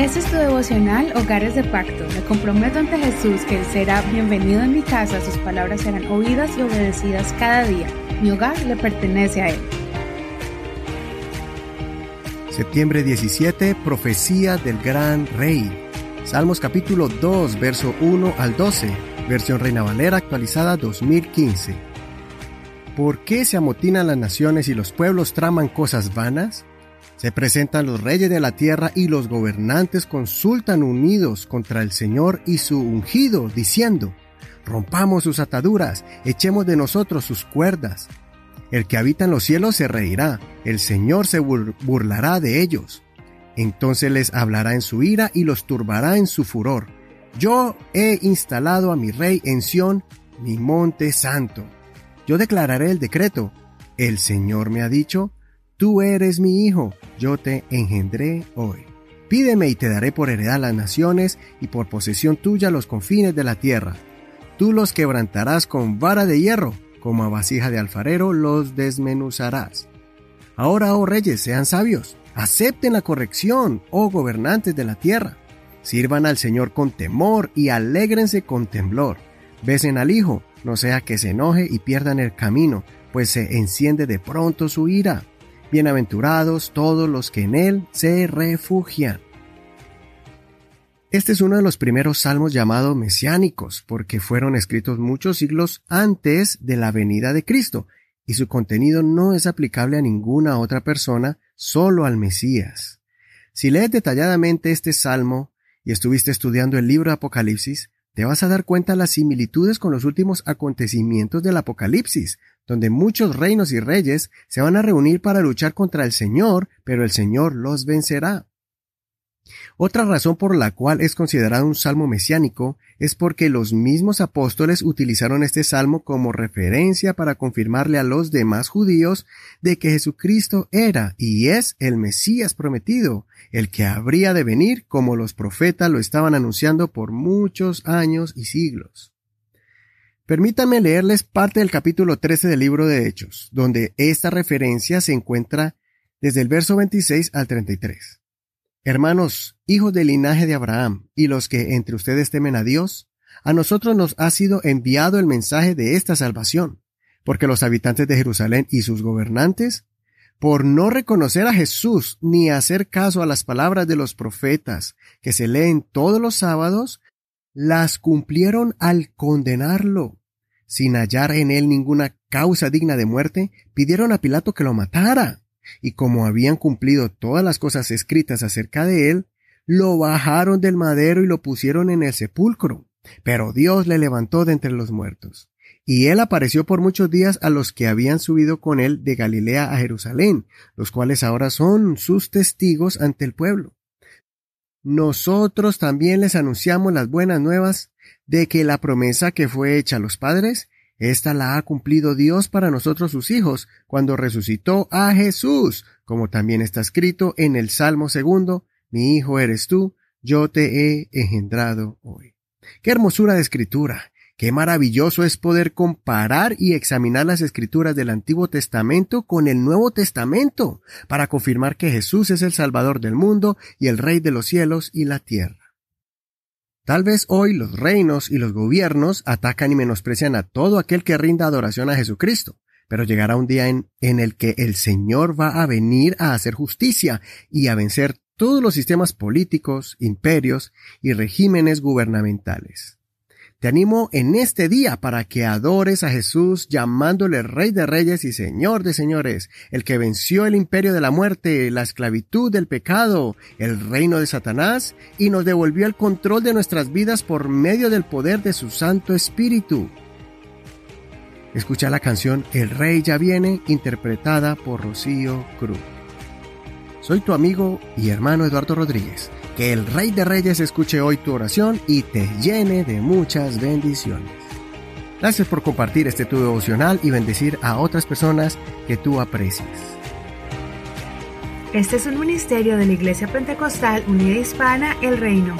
Este es tu devocional Hogares de Pacto. Me comprometo ante Jesús que Él será bienvenido en mi casa, sus palabras serán oídas y obedecidas cada día. Mi hogar le pertenece a Él. Septiembre 17, Profecía del Gran Rey. Salmos capítulo 2, verso 1 al 12, versión Reina Valera actualizada 2015. ¿Por qué se amotinan las naciones y los pueblos traman cosas vanas? Se presentan los reyes de la tierra y los gobernantes consultan unidos contra el Señor y su ungido, diciendo, Rompamos sus ataduras, echemos de nosotros sus cuerdas. El que habita en los cielos se reirá, el Señor se burlará de ellos. Entonces les hablará en su ira y los turbará en su furor. Yo he instalado a mi rey en Sión, mi monte santo. Yo declararé el decreto. El Señor me ha dicho, Tú eres mi hijo, yo te engendré hoy. Pídeme y te daré por heredad las naciones y por posesión tuya los confines de la tierra. Tú los quebrantarás con vara de hierro, como a vasija de alfarero los desmenuzarás. Ahora, oh reyes, sean sabios, acepten la corrección, oh gobernantes de la tierra. Sirvan al Señor con temor y alégrense con temblor. Besen al Hijo, no sea que se enoje y pierdan el camino, pues se enciende de pronto su ira. Bienaventurados todos los que en Él se refugian. Este es uno de los primeros salmos llamados mesiánicos, porque fueron escritos muchos siglos antes de la venida de Cristo, y su contenido no es aplicable a ninguna otra persona, solo al Mesías. Si lees detalladamente este salmo y estuviste estudiando el libro de Apocalipsis, te vas a dar cuenta de las similitudes con los últimos acontecimientos del Apocalipsis, donde muchos reinos y reyes se van a reunir para luchar contra el Señor, pero el Señor los vencerá. Otra razón por la cual es considerado un salmo mesiánico es porque los mismos apóstoles utilizaron este salmo como referencia para confirmarle a los demás judíos de que Jesucristo era y es el Mesías prometido, el que habría de venir como los profetas lo estaban anunciando por muchos años y siglos. Permítanme leerles parte del capítulo 13 del libro de Hechos, donde esta referencia se encuentra desde el verso 26 al 33. Hermanos, hijos del linaje de Abraham, y los que entre ustedes temen a Dios, a nosotros nos ha sido enviado el mensaje de esta salvación, porque los habitantes de Jerusalén y sus gobernantes, por no reconocer a Jesús ni hacer caso a las palabras de los profetas que se leen todos los sábados, las cumplieron al condenarlo sin hallar en él ninguna causa digna de muerte, pidieron a Pilato que lo matara. Y como habían cumplido todas las cosas escritas acerca de él, lo bajaron del madero y lo pusieron en el sepulcro. Pero Dios le levantó de entre los muertos. Y él apareció por muchos días a los que habían subido con él de Galilea a Jerusalén, los cuales ahora son sus testigos ante el pueblo. Nosotros también les anunciamos las buenas nuevas de que la promesa que fue hecha a los padres, ésta la ha cumplido Dios para nosotros sus hijos, cuando resucitó a Jesús, como también está escrito en el Salmo segundo, mi hijo eres tú, yo te he engendrado hoy. Qué hermosura de escritura, Qué maravilloso es poder comparar y examinar las escrituras del Antiguo Testamento con el Nuevo Testamento para confirmar que Jesús es el Salvador del mundo y el Rey de los cielos y la tierra. Tal vez hoy los reinos y los gobiernos atacan y menosprecian a todo aquel que rinda adoración a Jesucristo, pero llegará un día en, el que el Señor va a venir a hacer justicia y a vencer todos los sistemas políticos, imperios y regímenes gubernamentales. Te animo en este día para que adores a Jesús llamándole Rey de Reyes y Señor de Señores, el que venció el imperio de la muerte, la esclavitud del pecado, el reino de Satanás y nos devolvió el control de nuestras vidas por medio del poder de su Santo Espíritu. Escucha la canción El Rey ya viene, interpretada por Rocío Cruz. Soy tu amigo y hermano Eduardo Rodríguez. Que el Rey de Reyes escuche hoy tu oración y te llene de muchas bendiciones. Gracias por compartir este tu devocional y bendecir a otras personas que tú aprecies. Este es un ministerio de la Iglesia Pentecostal Unida Hispana El Reino.